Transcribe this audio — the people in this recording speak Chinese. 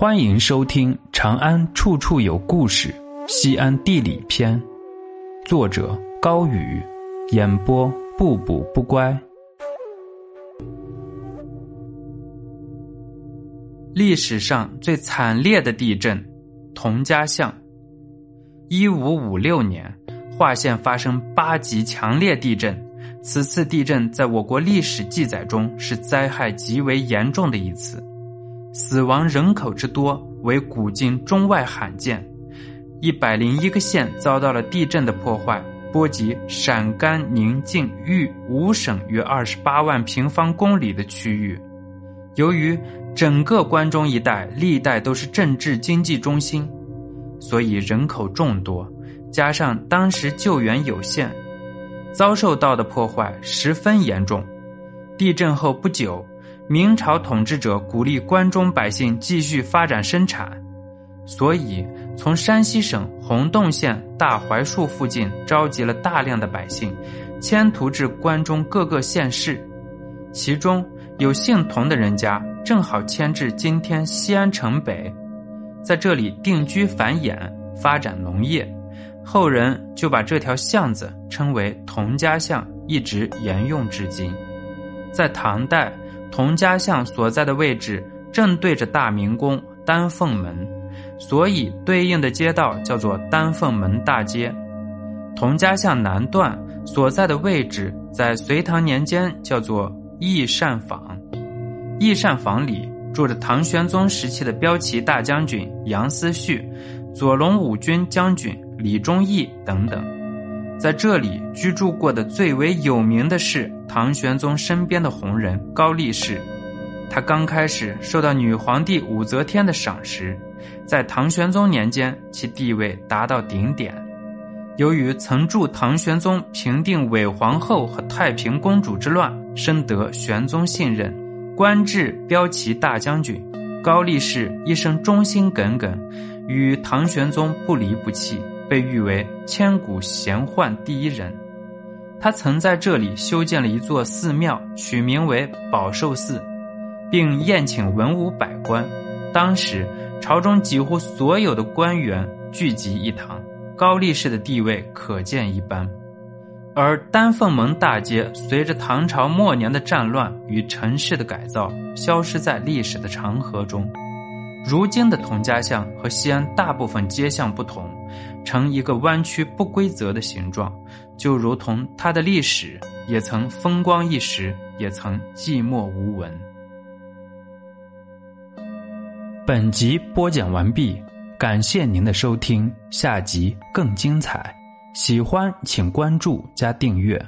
欢迎收听《长安处处有故事·西安地理篇》，作者高宇，演播不补不乖。历史上最惨烈的地震——佟家巷。一五五六年，华县发生八级强烈地震。此次地震在我国历史记载中是灾害极为严重的一次。死亡人口之多为古今中外罕见，一百零一个县遭到了地震的破坏，波及陕甘宁晋豫五省约二十八万平方公里的区域。由于整个关中一带历代都是政治经济中心，所以人口众多，加上当时救援有限，遭受到的破坏十分严重。地震后不久。明朝统治者鼓励关中百姓继续发展生产，所以从山西省洪洞县大槐树附近召集了大量的百姓，迁徙至关中各个县市。其中有姓童的人家，正好迁至今天西安城北，在这里定居繁衍，发展农业。后人就把这条巷子称为童家巷，一直沿用至今。在唐代。佟家巷所在的位置正对着大明宫丹凤门，所以对应的街道叫做丹凤门大街。佟家巷南段所在的位置在隋唐年间叫做义善坊，义善坊里住着唐玄宗时期的骠骑大将军杨思绪、左龙五军将军李忠义等等。在这里居住过的最为有名的是唐玄宗身边的红人高力士，他刚开始受到女皇帝武则天的赏识，在唐玄宗年间其地位达到顶点。由于曾助唐玄宗平定韦皇后和太平公主之乱，深得玄宗信任，官至骠骑大将军。高力士一生忠心耿耿，与唐玄宗不离不弃。被誉为千古贤宦第一人，他曾在这里修建了一座寺庙，取名为宝寿寺，并宴请文武百官。当时朝中几乎所有的官员聚集一堂，高力士的地位可见一斑。而丹凤门大街随着唐朝末年的战乱与城市的改造，消失在历史的长河中。如今的佟家巷和西安大部分街巷不同。呈一个弯曲不规则的形状，就如同它的历史也曾风光一时，也曾寂寞无闻。本集播讲完毕，感谢您的收听，下集更精彩。喜欢请关注加订阅。